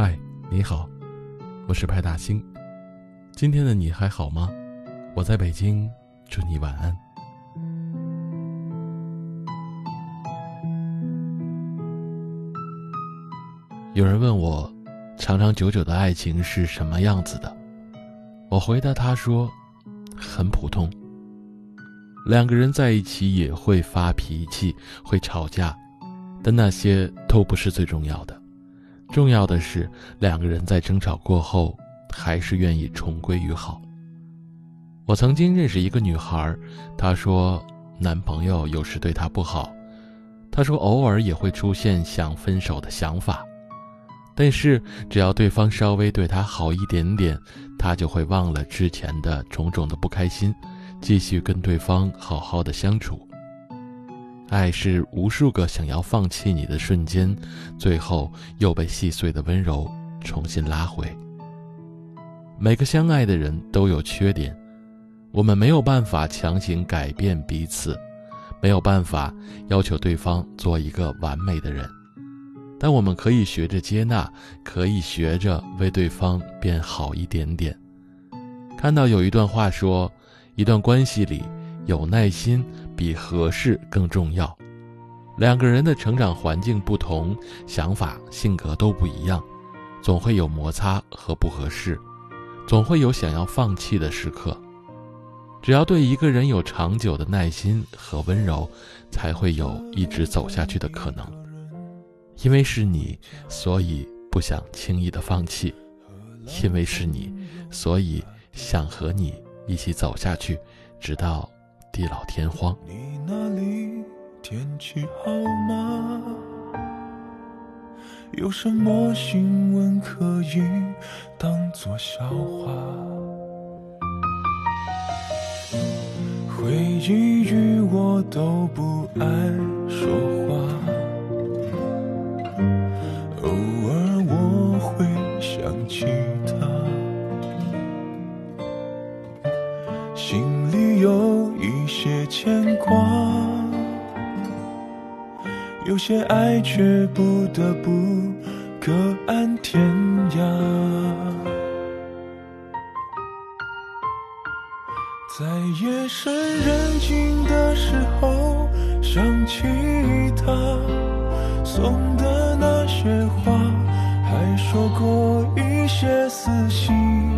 嗨你好，我是派大星。今天的你还好吗？我在北京，祝你晚安。有人问我，长长久久的爱情是什么样子的？我回答他说，很普通。两个人在一起也会发脾气，会吵架，但那些都不是最重要的。重要的是，两个人在争吵过后，还是愿意重归于好。我曾经认识一个女孩，她说男朋友有时对她不好，她说偶尔也会出现想分手的想法，但是只要对方稍微对她好一点点，她就会忘了之前的种种的不开心。继续跟对方好好的相处。爱是无数个想要放弃你的瞬间，最后又被细碎的温柔重新拉回。每个相爱的人都有缺点，我们没有办法强行改变彼此，没有办法要求对方做一个完美的人，但我们可以学着接纳，可以学着为对方变好一点点。看到有一段话说。一段关系里，有耐心比合适更重要。两个人的成长环境不同，想法、性格都不一样，总会有摩擦和不合适，总会有想要放弃的时刻。只要对一个人有长久的耐心和温柔，才会有一直走下去的可能。因为是你，所以不想轻易的放弃；因为是你，所以想和你。一起走下去，直到地老天荒。你那里天气好吗？有什么新闻可以当作笑话？回忆与我都不爱说话，偶尔我会想起牵挂，有些爱却不得不各安天涯。在夜深人静的时候，想起他送的那些话，还说过一些私心。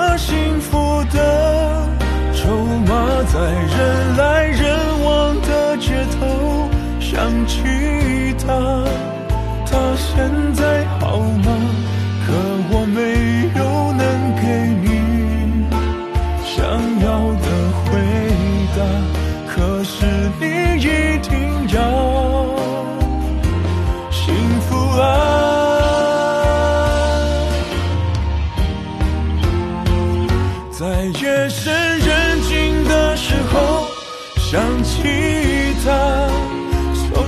起他，他现在好吗？可我没有能给你想要的回答。可是你一定要幸福啊！在夜深人静的时候，想起他。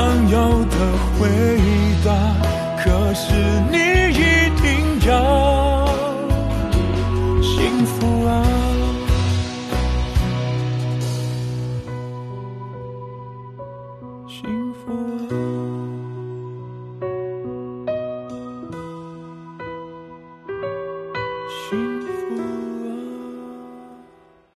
想要的回答可是你一定要幸福啊。幸福啊。